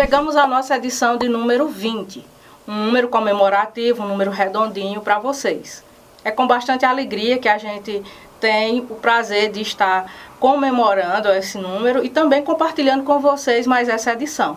chegamos à nossa edição de número 20, um número comemorativo, um número redondinho para vocês. É com bastante alegria que a gente tem o prazer de estar comemorando esse número e também compartilhando com vocês mais essa edição.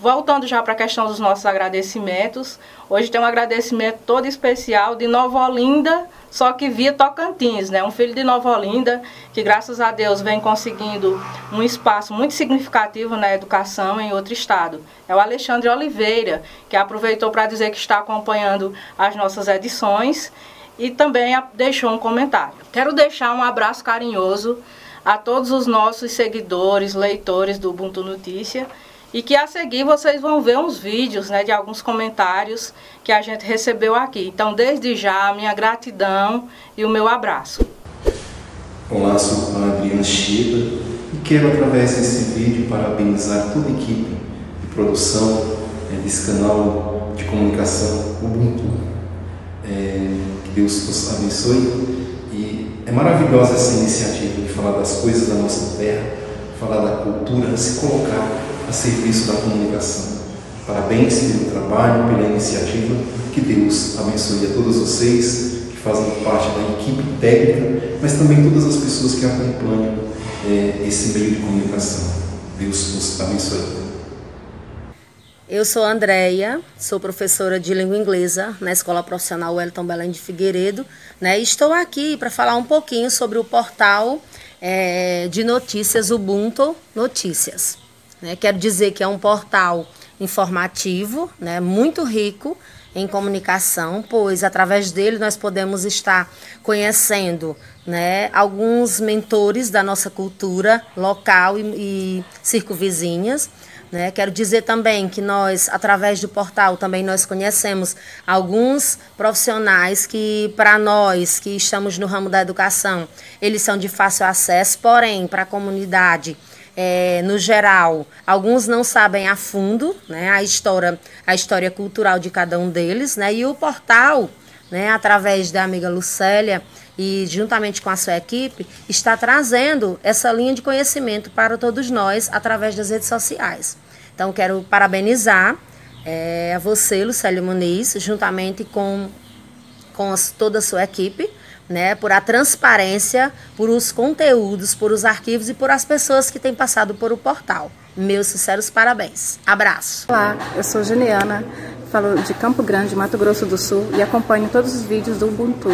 Voltando já para a questão dos nossos agradecimentos, hoje tem um agradecimento todo especial de Nova Olinda, só que via Tocantins, né? Um filho de Nova Olinda que graças a Deus vem conseguindo um espaço muito significativo na educação em outro estado. É o Alexandre Oliveira, que aproveitou para dizer que está acompanhando as nossas edições e também deixou um comentário. Quero deixar um abraço carinhoso a todos os nossos seguidores, leitores do Ubuntu Notícia e que a seguir vocês vão ver uns vídeos né, de alguns comentários que a gente recebeu aqui. Então, desde já, minha gratidão e o meu abraço. Olá, sou a Adriana Chiba e quero, através desse vídeo, parabenizar toda a equipe de produção é, desse canal de comunicação Ubuntu. É, que Deus nos abençoe. E é maravilhosa essa iniciativa de falar das coisas da nossa terra, falar da cultura, se colocar a serviço da comunicação. Parabéns pelo trabalho, pela iniciativa. Que Deus abençoe a todos vocês que fazem parte da equipe técnica, mas também todas as pessoas que acompanham é, esse meio de comunicação. Deus os abençoe. Eu sou Andréia, sou professora de língua inglesa na Escola Profissional Wellington Belém de Figueiredo, né? E estou aqui para falar um pouquinho sobre o portal é, de notícias Ubuntu Notícias. Né? Quero dizer que é um portal informativo, né? muito rico em comunicação, pois através dele nós podemos estar conhecendo né, alguns mentores da nossa cultura local e, e circunvizinhas. Né? Quero dizer também que nós, através do portal, também nós conhecemos alguns profissionais que, para nós que estamos no ramo da educação, eles são de fácil acesso, porém, para a comunidade, é, no geral, alguns não sabem a fundo né, a, história, a história cultural de cada um deles, né, e o portal, né, através da amiga Lucélia e juntamente com a sua equipe, está trazendo essa linha de conhecimento para todos nós através das redes sociais. Então, quero parabenizar é, a você, Lucélia Muniz, juntamente com, com toda a sua equipe, né, por a transparência, por os conteúdos, por os arquivos e por as pessoas que têm passado por o portal. Meus sinceros parabéns. Abraço. Olá, eu sou Juliana, falo de Campo Grande, Mato Grosso do Sul e acompanho todos os vídeos do Ubuntu.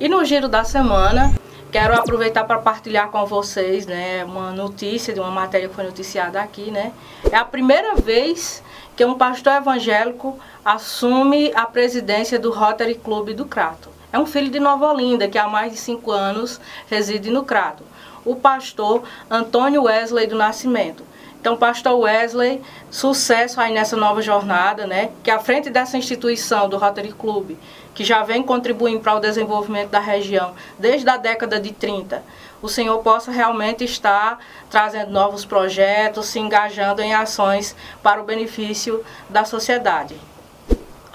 E no giro da semana, quero aproveitar para partilhar com vocês, né, uma notícia de uma matéria que foi noticiada aqui, né? É a primeira vez que um pastor evangélico assume a presidência do Rotary Club do Crato. É um filho de Nova Olinda, que há mais de cinco anos reside no Crato. O pastor Antônio Wesley do Nascimento. Então, pastor Wesley, sucesso aí nessa nova jornada, né? Que à frente dessa instituição do Rotary Club, que já vem contribuindo para o desenvolvimento da região desde a década de 30, o Senhor possa realmente estar trazendo novos projetos, se engajando em ações para o benefício da sociedade.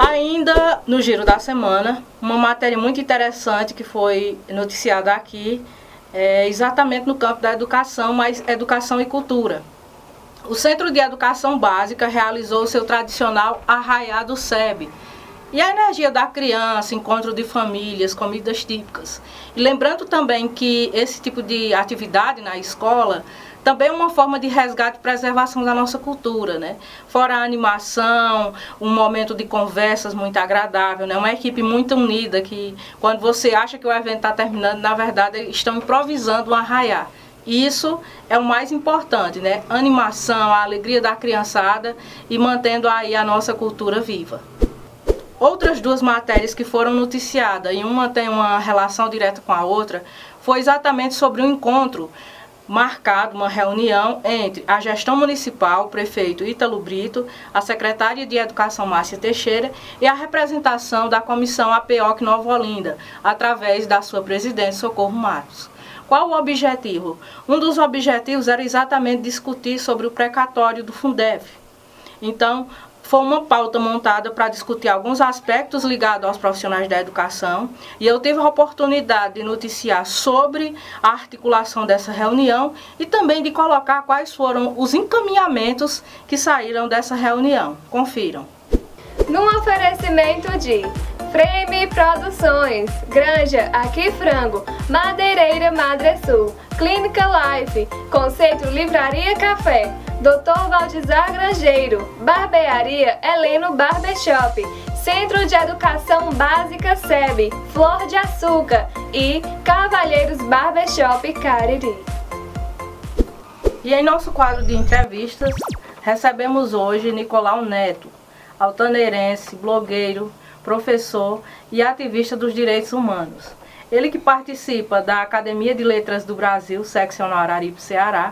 Ainda no giro da semana, uma matéria muito interessante que foi noticiada aqui, é exatamente no campo da educação, mas educação e cultura. O Centro de Educação Básica realizou seu tradicional Arraiá do SEB. E a energia da criança, encontro de famílias, comidas típicas. E lembrando também que esse tipo de atividade na escola também é uma forma de resgate e preservação da nossa cultura, né? Fora a animação, um momento de conversas muito agradável, né? Uma equipe muito unida que quando você acha que o evento está terminando, na verdade estão improvisando um arraiar. Isso é o mais importante, né? Animação, a alegria da criançada e mantendo aí a nossa cultura viva. Outras duas matérias que foram noticiadas, e uma tem uma relação direta com a outra, foi exatamente sobre o encontro marcado uma reunião entre a gestão municipal, o prefeito Ítalo Brito, a secretária de Educação Márcia Teixeira e a representação da comissão APOC Nova Olinda, através da sua presidente Socorro Matos. Qual o objetivo? Um dos objetivos era exatamente discutir sobre o precatório do Fundef. Então, foi uma pauta montada para discutir alguns aspectos ligados aos profissionais da educação e eu tive a oportunidade de noticiar sobre a articulação dessa reunião e também de colocar quais foram os encaminhamentos que saíram dessa reunião. Confiram. Num oferecimento de Frame Produções, Granja Aqui Frango, Madeireira Madre Sul, Clínica Life, Conceito Livraria Café, Dr. Valdizar Grangeiro, Barbearia Heleno Barbershop, Centro de Educação Básica SEB, Flor de Açúcar e Cavalheiros Barbershop Cariri. E em nosso quadro de entrevistas, recebemos hoje Nicolau Neto, altaneirense, blogueiro, professor e ativista dos direitos humanos. Ele que participa da Academia de Letras do Brasil, seccional Araripe, Ceará,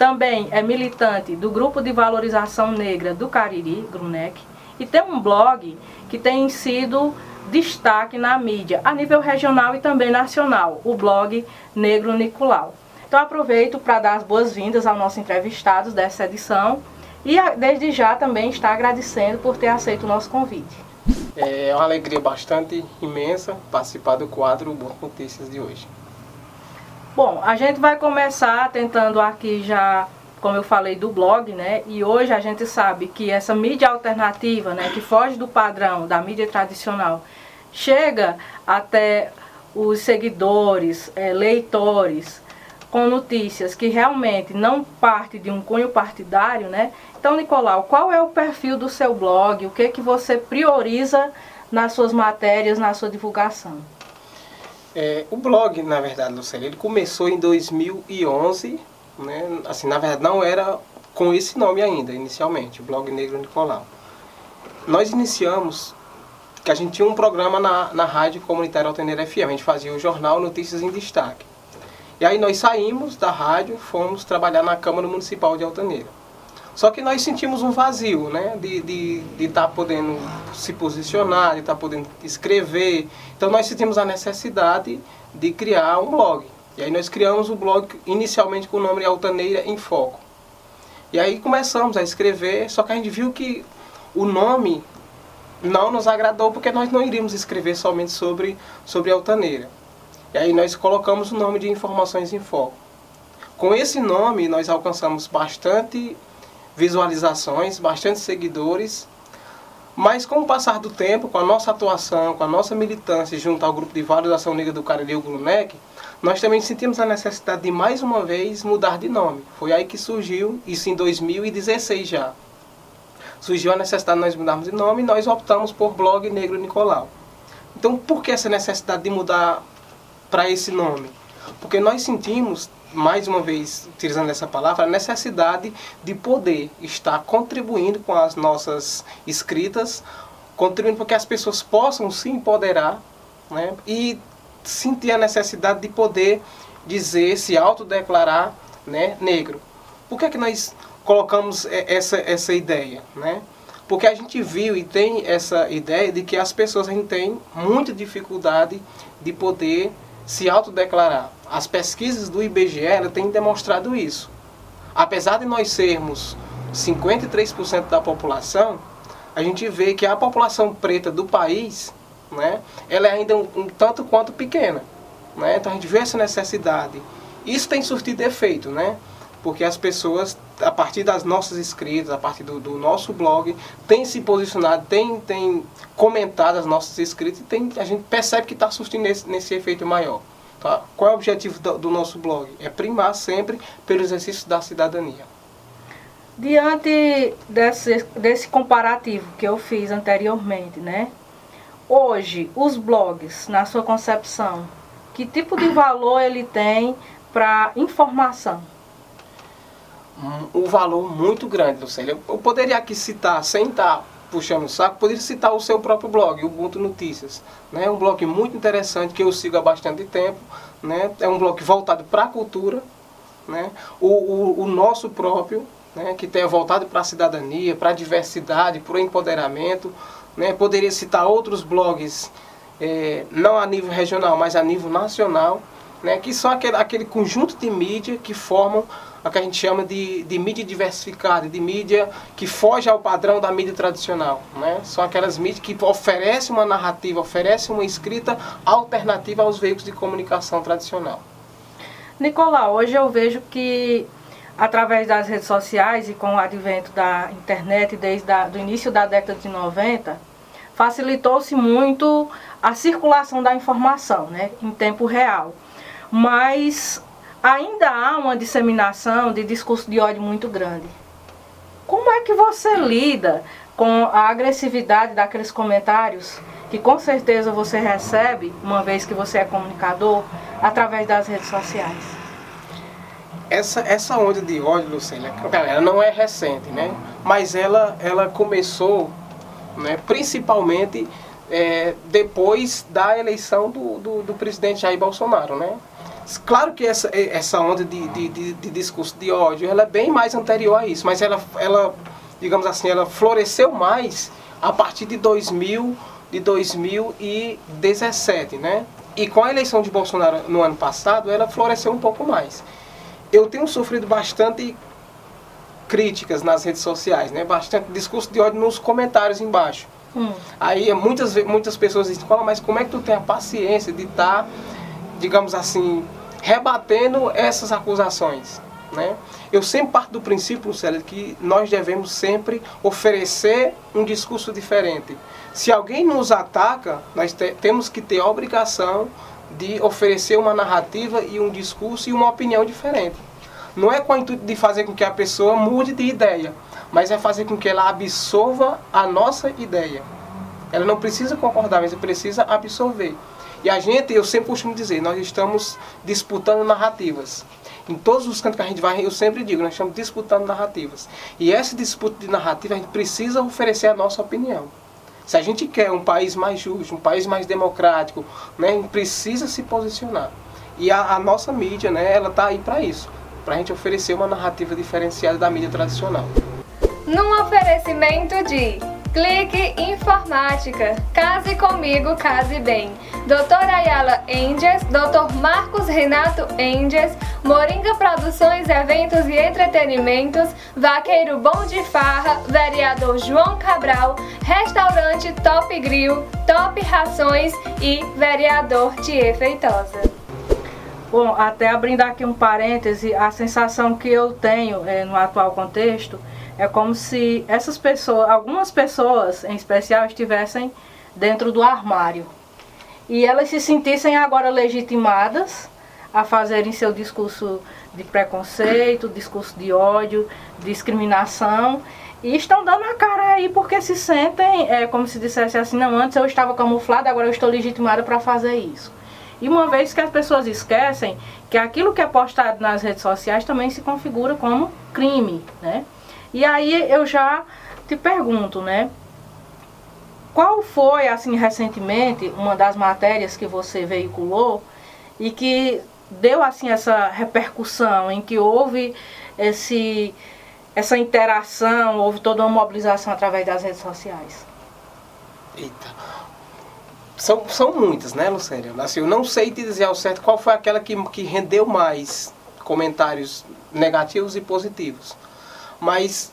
também é militante do Grupo de Valorização Negra do Cariri, GRUNEC, e tem um blog que tem sido destaque na mídia, a nível regional e também nacional, o blog Negro Nicolau. Então aproveito para dar as boas-vindas ao nosso entrevistado dessa edição e desde já também está agradecendo por ter aceito o nosso convite. É uma alegria bastante imensa participar do quadro Boas Notícias de hoje. Bom, a gente vai começar tentando aqui já, como eu falei, do blog, né? E hoje a gente sabe que essa mídia alternativa, né, que foge do padrão da mídia tradicional, chega até os seguidores, é, leitores, com notícias que realmente não parte de um cunho partidário, né? Então, Nicolau, qual é o perfil do seu blog? O que que você prioriza nas suas matérias, na sua divulgação? É, o blog, na verdade, Lucélio, ele começou em 2011, né? Assim, na verdade, não era com esse nome ainda, inicialmente, o blog Negro Nicolau. Nós iniciamos que a gente tinha um programa na, na rádio comunitária Altaneira FM, a gente fazia o jornal Notícias em Destaque. E aí nós saímos da rádio, fomos trabalhar na Câmara Municipal de Altaneira. Só que nós sentimos um vazio, né? De estar de, de tá podendo se posicionar, de estar tá podendo escrever. Então nós sentimos a necessidade de criar um blog. E aí nós criamos o blog inicialmente com o nome Altaneira em Foco. E aí começamos a escrever, só que a gente viu que o nome não nos agradou porque nós não iríamos escrever somente sobre, sobre Altaneira. E aí nós colocamos o nome de Informações em Foco. Com esse nome nós alcançamos bastante visualizações, bastante seguidores. Mas com o passar do tempo, com a nossa atuação, com a nossa militância junto ao grupo de valorização negra do Cariri, o Glunec, nós também sentimos a necessidade de mais uma vez mudar de nome. Foi aí que surgiu, isso em 2016 já. Surgiu a necessidade de nós mudarmos de nome e nós optamos por Blog Negro Nicolau. Então, por que essa necessidade de mudar para esse nome? Porque nós sentimos mais uma vez, utilizando essa palavra, a necessidade de poder estar contribuindo com as nossas escritas, contribuindo para que as pessoas possam se empoderar né, e sentir a necessidade de poder dizer, se autodeclarar né, negro. Por que, é que nós colocamos essa, essa ideia? Né? Porque a gente viu e tem essa ideia de que as pessoas tem muita dificuldade de poder se autodeclarar. As pesquisas do IBGE têm demonstrado isso. Apesar de nós sermos 53% da população, a gente vê que a população preta do país, né, ela é ainda um, um tanto quanto pequena. Né? Então a gente vê essa necessidade. Isso tem surtido efeito, né? Porque as pessoas, a partir das nossas escritas, a partir do, do nosso blog, têm se posicionado, têm, têm comentado as nossas escritas e tem, a gente percebe que está surtindo nesse, nesse efeito maior. Tá? Qual é o objetivo do, do nosso blog? É primar sempre pelo exercício da cidadania. Diante desse, desse comparativo que eu fiz anteriormente, né? Hoje, os blogs, na sua concepção, que tipo de valor ele tem para informação? Um, um valor muito grande, Lucélia. Eu poderia aqui citar, sem estar puxando o saco, poderia citar o seu próprio blog, Ubuntu Notícias. Né? É um blog muito interessante que eu sigo há bastante tempo. Né? É um blog voltado para a cultura. Né? O, o, o nosso próprio, né? que tem voltado para a cidadania, para a diversidade, para o empoderamento. Né? Poderia citar outros blogs, é, não a nível regional, mas a nível nacional, né? que são aquele, aquele conjunto de mídia que formam a que a gente chama de, de mídia diversificada, de mídia que foge ao padrão da mídia tradicional. Né? São aquelas mídias que oferecem uma narrativa, oferecem uma escrita alternativa aos veículos de comunicação tradicional. Nicolau, hoje eu vejo que através das redes sociais e com o advento da internet desde o início da década de 90, facilitou-se muito a circulação da informação né, em tempo real. Mas ainda há uma disseminação de discurso de ódio muito grande. Como é que você lida com a agressividade daqueles comentários que com certeza você recebe, uma vez que você é comunicador, através das redes sociais? Essa, essa onda de ódio, Lucélia, ela não é recente, né? Mas ela, ela começou né, principalmente é, depois da eleição do, do, do presidente Jair Bolsonaro, né? Claro que essa, essa onda de, de, de, de, discurso de ódio ela é bem mais anterior a isso, mas ela, ela, digamos assim, ela floresceu mais a partir de 2000, de 2017, né? E com a eleição de Bolsonaro no ano passado, ela floresceu um pouco mais. Eu tenho sofrido bastante críticas nas redes sociais, né? Bastante discurso de ódio nos comentários embaixo. Hum. Aí muitas, muitas pessoas dizem, mas como é que tu tem a paciência de estar, tá, digamos assim, rebatendo essas acusações. Né? Eu sempre parto do princípio, Célio, que nós devemos sempre oferecer um discurso diferente. Se alguém nos ataca, nós te temos que ter a obrigação de oferecer uma narrativa e um discurso e uma opinião diferente. Não é com o intuito de fazer com que a pessoa mude de ideia, mas é fazer com que ela absorva a nossa ideia. Ela não precisa concordar, mas ela precisa absorver. E a gente, eu sempre costumo dizer, nós estamos disputando narrativas. Em todos os cantos que a gente vai, eu sempre digo, nós estamos disputando narrativas. E essa disputa de narrativa, a gente precisa oferecer a nossa opinião. Se a gente quer um país mais justo, um país mais democrático, né, a gente precisa se posicionar. E a, a nossa mídia, né, ela está aí para isso. Para a gente oferecer uma narrativa diferenciada da mídia tradicional. Num oferecimento de Clique Informática. Case comigo, case bem. Doutor Ayala Enges, Doutor Marcos Renato Enges, Moringa Produções, Eventos e Entretenimentos, Vaqueiro Bom de Farra, Vereador João Cabral, Restaurante Top Grill, Top Rações e Vereador Tie Feitosa. Bom, até abrindo aqui um parêntese, a sensação que eu tenho é, no atual contexto é como se essas pessoas, algumas pessoas em especial, estivessem dentro do armário. E elas se sentissem agora legitimadas a fazerem seu discurso de preconceito, discurso de ódio, discriminação. E estão dando a cara aí porque se sentem, é, como se dissesse assim, não, antes eu estava camuflada, agora eu estou legitimada para fazer isso. E uma vez que as pessoas esquecem que aquilo que é postado nas redes sociais também se configura como crime, né? E aí eu já te pergunto, né? Qual foi, assim, recentemente, uma das matérias que você veiculou e que deu, assim, essa repercussão, em que houve esse, essa interação, houve toda uma mobilização através das redes sociais? Eita. São, são muitas, né, Lucélia? Assim, eu não sei te dizer ao certo qual foi aquela que, que rendeu mais comentários negativos e positivos. Mas,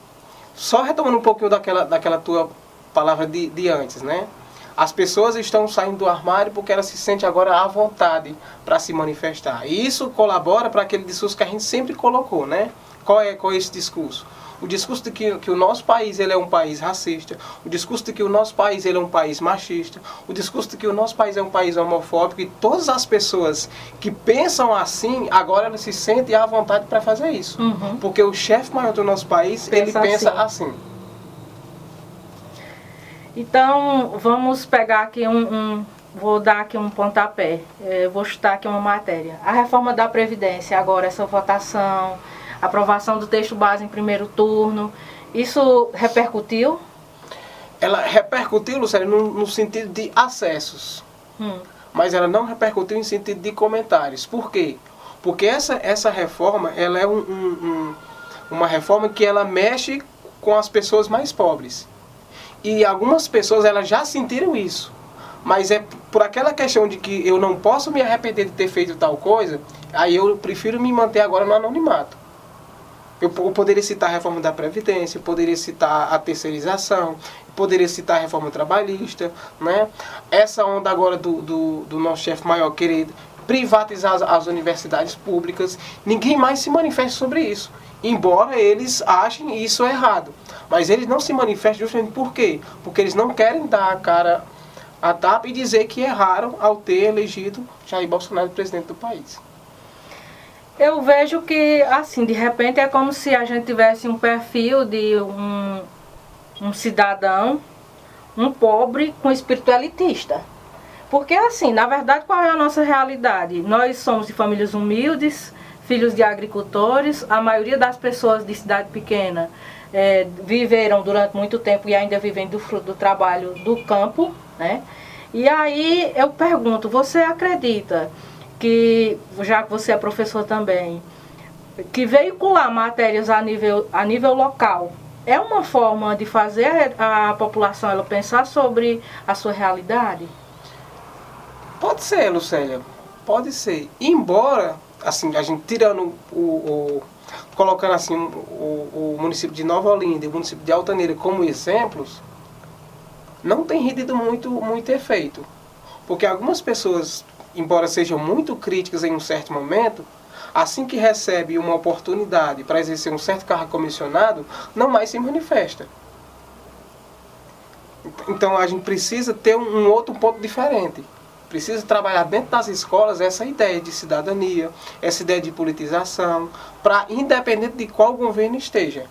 só retomando um pouquinho daquela, daquela tua palavra de, de antes, né? As pessoas estão saindo do armário porque elas se sentem agora à vontade para se manifestar. E isso colabora para aquele discurso que a gente sempre colocou, né? Qual é, qual é esse discurso? O discurso de que, que o nosso país ele é um país racista, o discurso de que o nosso país ele é um país machista, o discurso de que o nosso país é um país homofóbico e todas as pessoas que pensam assim, agora elas se sentem à vontade para fazer isso. Uhum. Porque o chefe maior do nosso país, pensa ele pensa assim. assim. Então, vamos pegar aqui um, um vou dar aqui um pontapé, é, vou chutar aqui uma matéria. A reforma da Previdência, agora essa votação, aprovação do texto base em primeiro turno. Isso repercutiu? Ela repercutiu, Lucélia, no, no sentido de acessos. Hum. Mas ela não repercutiu em sentido de comentários. Por quê? Porque essa, essa reforma, ela é um, um, um, uma reforma que ela mexe com as pessoas mais pobres. E algumas pessoas elas já sentiram isso. Mas é por aquela questão de que eu não posso me arrepender de ter feito tal coisa, aí eu prefiro me manter agora no anonimato. Eu, poderia citar a reforma da Previdência, eu poderia citar a terceirização, eu poderia citar a reforma trabalhista, né? Essa onda agora do, do, do nosso chefe maior querido, privatizar as, as universidades públicas, ninguém mais se manifesta sobre isso. Embora eles achem isso errado. Mas eles não se manifestam justamente por quê? Porque eles não querem dar a cara a tapa e dizer que erraram ao ter elegido Jair Bolsonaro presidente do país. Eu vejo que, assim, de repente é como se a gente tivesse um perfil de um, um cidadão, um pobre com espírito elitista. Porque, assim, na verdade, qual é a nossa realidade? Nós somos de famílias humildes, filhos de agricultores, a maioria das pessoas de cidade pequena é, viveram durante muito tempo e ainda vivem do fruto do trabalho do campo, né? E aí eu pergunto, você acredita que, já que você é professor também, que veicular matérias a nível, a nível local é uma forma de fazer a população ela pensar sobre a sua realidade? Pode ser, Lucélia, pode ser. Embora, assim, a gente tirando o, o colocando assim o, o, município de Nova Olinda e o município de Altaneira como exemplos, não tem rendido muito, muito efeito. Porque algumas pessoas embora sejam muito críticas em um certo momento, assim que recebe uma oportunidade para exercer um certo cargo comissionado, não mais se manifesta. Então a gente precisa ter um outro ponto diferente. Precisa trabalhar dentro das escolas essa ideia de cidadania, essa ideia de politização, para independente de qual governo esteja.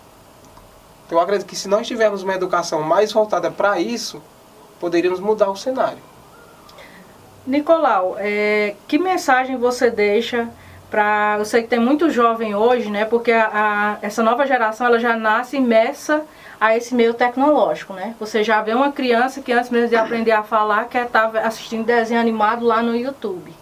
Então eu acredito que se nós tivermos uma educação mais voltada para isso, poderíamos mudar o cenário. Nicolau, é, que mensagem você deixa para... Eu sei que tem muito jovem hoje, né? Porque a, a, essa nova geração ela já nasce imersa a esse meio tecnológico, né? Você já vê uma criança que antes mesmo de aprender a falar quer estar tá assistindo desenho animado lá no YouTube.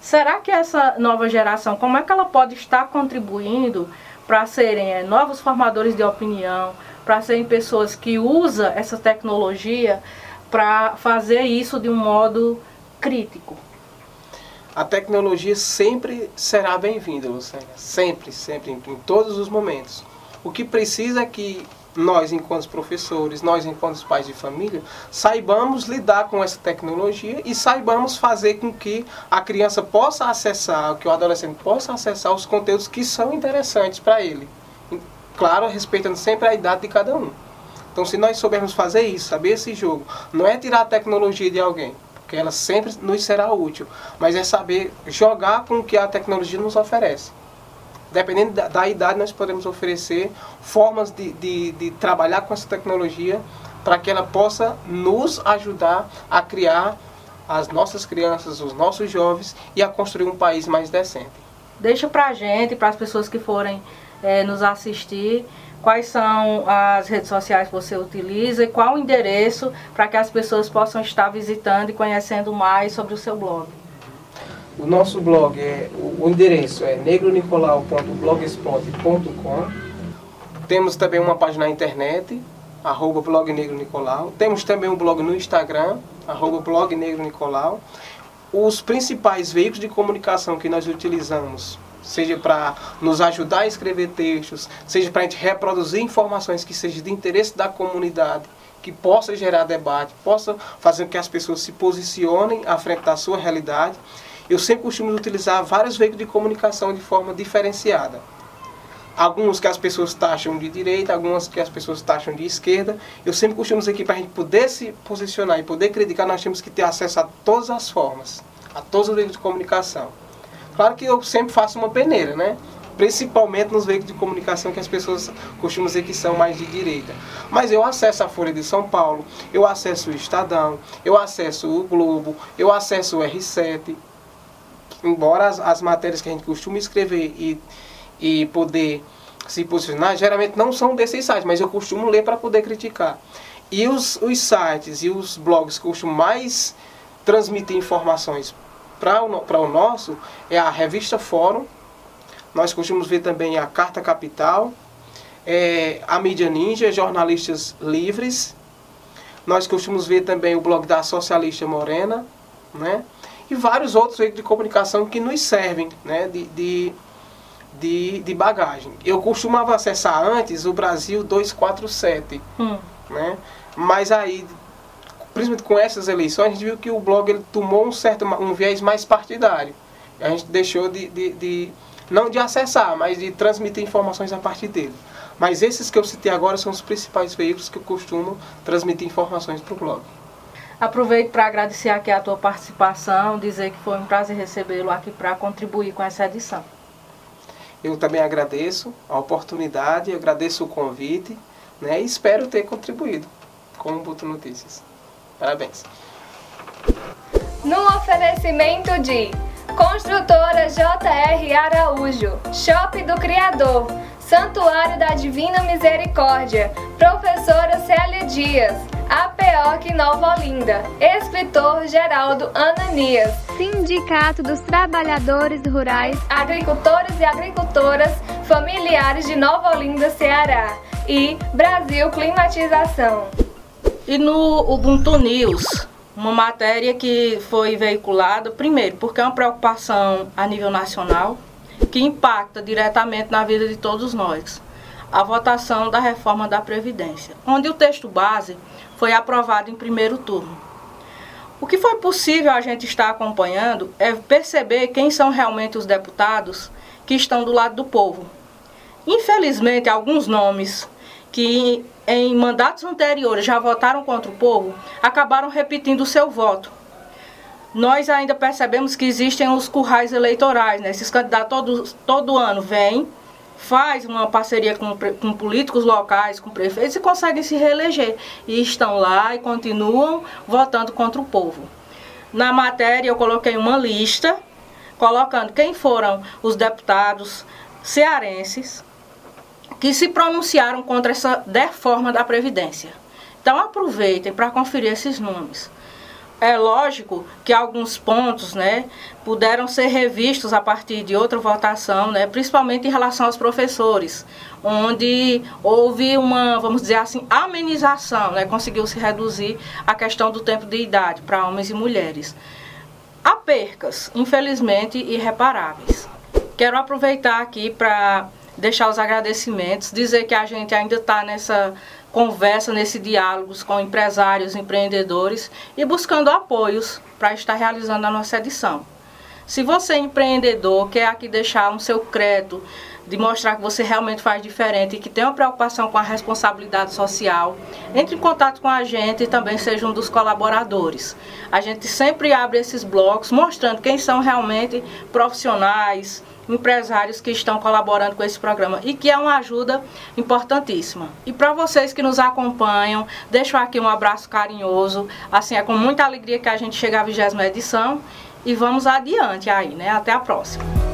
Será que essa nova geração, como é que ela pode estar contribuindo para serem é, novos formadores de opinião, para serem pessoas que usam essa tecnologia para fazer isso de um modo crítico. A tecnologia sempre será bem-vinda, Lucélia. Sempre, sempre, em, em todos os momentos. O que precisa é que nós, enquanto professores, nós, enquanto pais de família, saibamos lidar com essa tecnologia e saibamos fazer com que a criança possa acessar, que o adolescente possa acessar os conteúdos que são interessantes para ele. Claro, respeitando sempre a idade de cada um. Então, se nós soubermos fazer isso, saber esse jogo, não é tirar a tecnologia de alguém, porque ela sempre nos será útil, mas é saber jogar com o que a tecnologia nos oferece. Dependendo da, da idade, nós podemos oferecer formas de, de, de trabalhar com essa tecnologia para que ela possa nos ajudar a criar as nossas crianças, os nossos jovens e a construir um país mais decente. Deixa para a gente, para as pessoas que forem é, nos assistir, quais são as redes sociais que você utiliza e qual o endereço para que as pessoas possam estar visitando e conhecendo mais sobre o seu blog. O nosso blog é o endereço é negronicolau.blogspot.com. Temos também uma página na internet, arroba blog Negro Nicolau. Temos também um blog no Instagram, arroba blog Negro Nicolau. Os principais veículos de comunicação que nós utilizamos seja para nos ajudar a escrever textos, seja para a gente reproduzir informações que sejam de interesse da comunidade, que possa gerar debate, possa fazer com que as pessoas se posicionem à frente da sua realidade. Eu sempre costumo utilizar vários veículos de comunicação de forma diferenciada. Alguns que as pessoas taxam de direita, algumas que as pessoas taxam de esquerda. Eu sempre costumo dizer que para a gente poder se posicionar e poder criticar, nós temos que ter acesso a todas as formas, a todos os veículos de comunicação. Claro que eu sempre faço uma peneira, né? Principalmente nos veículos de comunicação que as pessoas costumam dizer que são mais de direita. Mas eu acesso a Folha de São Paulo, eu acesso o Estadão, eu acesso o Globo, eu acesso o R7. Embora as, as matérias que a gente costuma escrever e, e poder se posicionar, geralmente não são desses sites, mas eu costumo ler para poder criticar. E os, os sites e os blogs que costumam mais transmitir informações para o, o nosso é a revista Fórum, nós costumamos ver também a Carta Capital, é, a Mídia Ninja, Jornalistas Livres, nós costumamos ver também o blog da Socialista Morena, né? e vários outros veículos de comunicação que nos servem né? de, de de, de bagagem. Eu costumava acessar antes o Brasil 247, hum. né? Mas aí, principalmente com essas eleições, a gente viu que o blog ele tomou um certo um viés mais partidário. A gente deixou de, de, de não de acessar, mas de transmitir informações a partir dele. Mas esses que eu citei agora são os principais veículos que eu costumo transmitir informações para o blog. Aproveito para agradecer aqui a tua participação, dizer que foi um prazer recebê-lo aqui para contribuir com essa edição. Eu também agradeço a oportunidade, agradeço o convite né, e espero ter contribuído com o Buto Notícias. Parabéns. No oferecimento de Construtora JR Araújo, Shopping do Criador, Santuário da Divina Misericórdia, Professora Célia Dias, APOC Nova Olinda, Escritor Geraldo Ananias, Sindicato dos Trabalhadores Rurais, Agricultores e Agricultoras Familiares de Nova Olinda, Ceará e Brasil Climatização. E no Ubuntu News, uma matéria que foi veiculada, primeiro, porque é uma preocupação a nível nacional, que impacta diretamente na vida de todos nós. A votação da reforma da Previdência, onde o texto base foi aprovado em primeiro turno. O que foi possível a gente estar acompanhando é perceber quem são realmente os deputados que estão do lado do povo. Infelizmente, alguns nomes que em mandatos anteriores já votaram contra o povo, acabaram repetindo o seu voto. Nós ainda percebemos que existem os currais eleitorais, né? esses candidatos todo, ano vêm, faz uma parceria com, com políticos locais, com prefeitos e conseguem se reeleger. E estão lá e continuam votando contra o povo. Na matéria eu coloquei uma lista, colocando quem foram os deputados cearenses que se pronunciaram contra essa reforma da Previdência. Então aproveitem para conferir esses nomes. É lógico que alguns pontos né, puderam ser revistos a partir de outra votação, né, principalmente em relação aos professores, onde houve uma, vamos dizer assim, amenização, né, conseguiu-se reduzir a questão do tempo de idade para homens e mulheres. Há percas, infelizmente, irreparáveis. Quero aproveitar aqui para deixar os agradecimentos, dizer que a gente ainda está nessa conversa, nesse diálogo com empresários, empreendedores e buscando apoios para estar realizando a nossa edição. Se você é empreendedor, quer aqui deixar um seu crédito, de mostrar que você realmente faz diferente e que tem uma preocupação com a responsabilidade social, entre em contato com a gente e também seja um dos colaboradores. A gente sempre abre esses blocos mostrando quem são realmente profissionais, empresários que estão colaborando com esse programa e que é uma ajuda importantíssima. E para vocês que nos acompanham, deixo aqui um abraço carinhoso. Assim, é com muita alegria que a gente chega à vigésima edição e vamos adiante aí, né? Até a próxima.